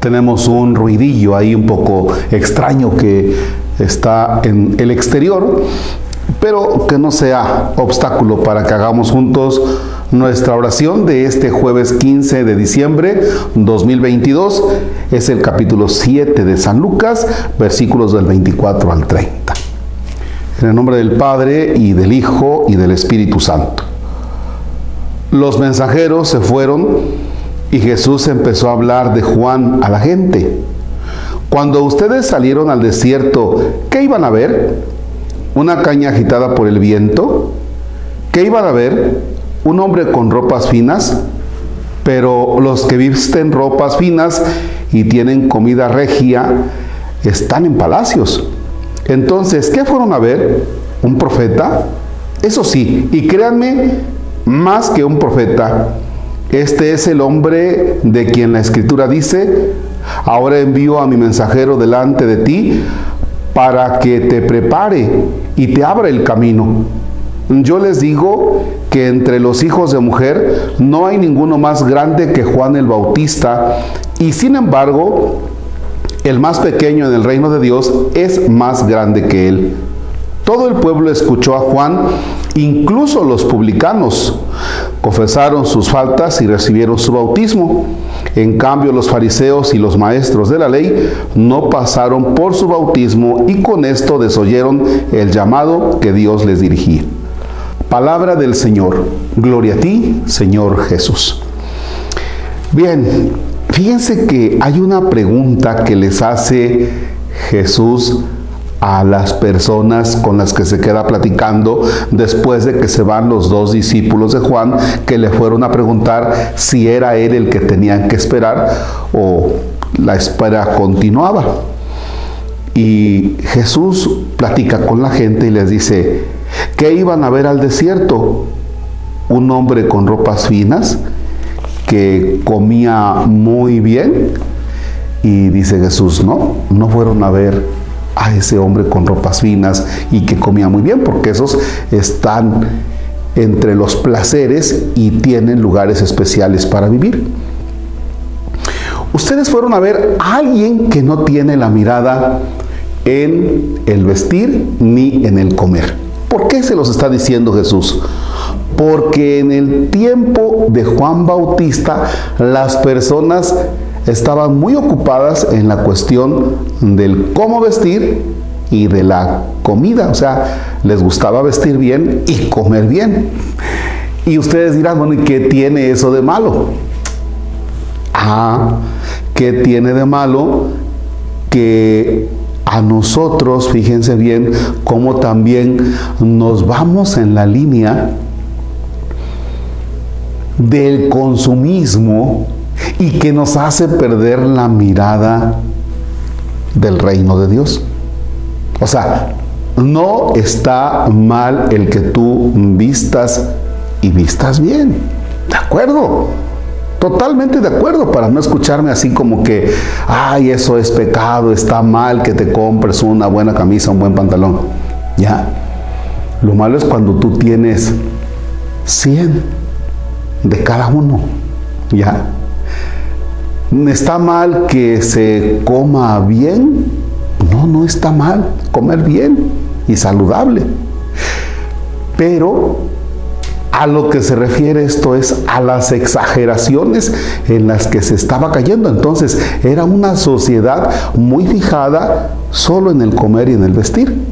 tenemos un ruidillo ahí un poco extraño que está en el exterior, pero que no sea obstáculo para que hagamos juntos nuestra oración de este jueves 15 de diciembre 2022. Es el capítulo 7 de San Lucas, versículos del 24 al 30. En el nombre del Padre y del Hijo y del Espíritu Santo. Los mensajeros se fueron y Jesús empezó a hablar de Juan a la gente. Cuando ustedes salieron al desierto, ¿qué iban a ver? ¿Una caña agitada por el viento? ¿Qué iban a ver? ¿Un hombre con ropas finas? Pero los que visten ropas finas y tienen comida regia están en palacios. Entonces, ¿qué fueron a ver? ¿Un profeta? Eso sí, y créanme, más que un profeta, este es el hombre de quien la escritura dice, ahora envío a mi mensajero delante de ti para que te prepare y te abra el camino. Yo les digo que entre los hijos de mujer no hay ninguno más grande que Juan el Bautista y sin embargo el más pequeño en el reino de Dios es más grande que él. Todo el pueblo escuchó a Juan, incluso los publicanos confesaron sus faltas y recibieron su bautismo. En cambio, los fariseos y los maestros de la ley no pasaron por su bautismo y con esto desoyeron el llamado que Dios les dirigía. Palabra del Señor. Gloria a ti, Señor Jesús. Bien, fíjense que hay una pregunta que les hace Jesús a las personas con las que se queda platicando después de que se van los dos discípulos de Juan que le fueron a preguntar si era él el que tenían que esperar o la espera continuaba. Y Jesús platica con la gente y les dice, ¿qué iban a ver al desierto? Un hombre con ropas finas que comía muy bien. Y dice Jesús, no, no fueron a ver a ese hombre con ropas finas y que comía muy bien, porque esos están entre los placeres y tienen lugares especiales para vivir. Ustedes fueron a ver a alguien que no tiene la mirada en el vestir ni en el comer. ¿Por qué se los está diciendo Jesús? Porque en el tiempo de Juan Bautista las personas estaban muy ocupadas en la cuestión del cómo vestir y de la comida. O sea, les gustaba vestir bien y comer bien. Y ustedes dirán, bueno, ¿y qué tiene eso de malo? Ah, ¿qué tiene de malo? Que a nosotros, fíjense bien, cómo también nos vamos en la línea del consumismo y que nos hace perder la mirada del reino de Dios. O sea, no está mal el que tú vistas y vistas bien. ¿De acuerdo? Totalmente de acuerdo, para no escucharme así como que, ay, eso es pecado, está mal que te compres una buena camisa, un buen pantalón. Ya. Lo malo es cuando tú tienes 100 de cada uno. Ya. ¿Está mal que se coma bien? No, no está mal comer bien y saludable. Pero a lo que se refiere esto es a las exageraciones en las que se estaba cayendo. Entonces era una sociedad muy fijada solo en el comer y en el vestir.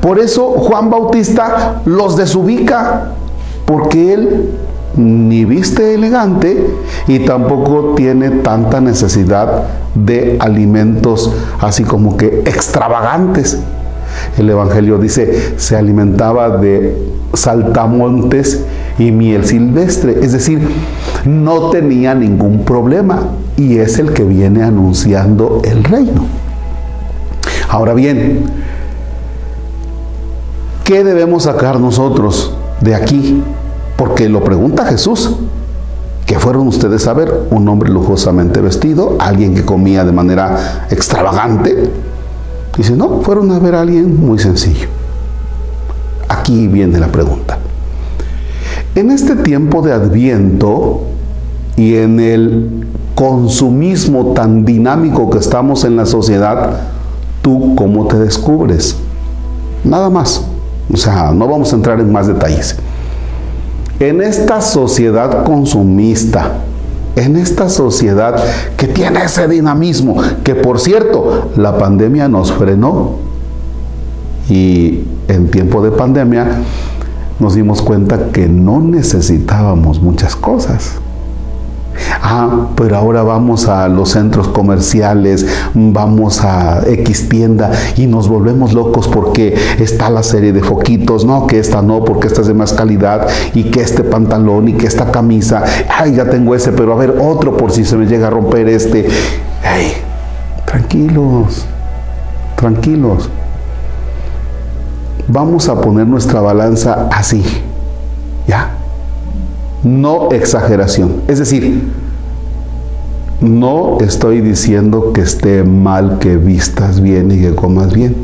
Por eso Juan Bautista los desubica, porque él ni viste elegante y tampoco tiene tanta necesidad de alimentos así como que extravagantes. El Evangelio dice, se alimentaba de saltamontes y miel silvestre, es decir, no tenía ningún problema y es el que viene anunciando el reino. Ahora bien, ¿qué debemos sacar nosotros de aquí? Porque lo pregunta Jesús. ¿Qué fueron ustedes a ver? Un hombre lujosamente vestido, alguien que comía de manera extravagante. Dice, no, fueron a ver a alguien muy sencillo. Aquí viene la pregunta. En este tiempo de adviento y en el consumismo tan dinámico que estamos en la sociedad, tú cómo te descubres. Nada más. O sea, no vamos a entrar en más detalles. En esta sociedad consumista, en esta sociedad que tiene ese dinamismo, que por cierto, la pandemia nos frenó. Y en tiempo de pandemia nos dimos cuenta que no necesitábamos muchas cosas. Ah, pero ahora vamos a los centros comerciales, vamos a X tienda y nos volvemos locos porque está la serie de foquitos, no, que esta no, porque esta es de más calidad y que este pantalón y que esta camisa, ay, ya tengo ese, pero a ver otro por si se me llega a romper este. Ay, tranquilos, tranquilos. Vamos a poner nuestra balanza así, ¿ya? No exageración. Es decir, no estoy diciendo que esté mal que vistas bien y que comas bien,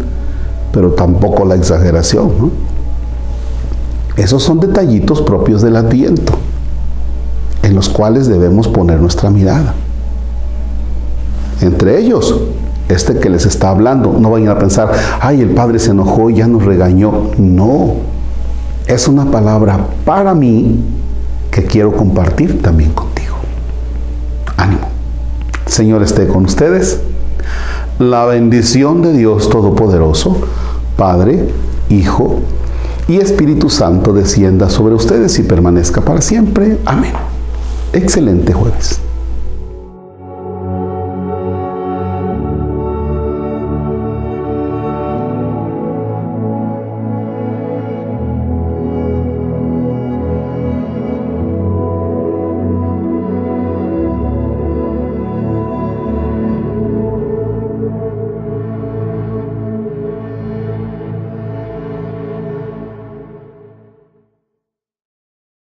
pero tampoco la exageración. Esos son detallitos propios del adviento, en los cuales debemos poner nuestra mirada. Entre ellos, este que les está hablando, no vayan a pensar, ay, el Padre se enojó y ya nos regañó. No, es una palabra para mí que quiero compartir también contigo. Ánimo. Señor esté con ustedes. La bendición de Dios Todopoderoso, Padre, Hijo y Espíritu Santo descienda sobre ustedes y permanezca para siempre. Amén. Excelente jueves.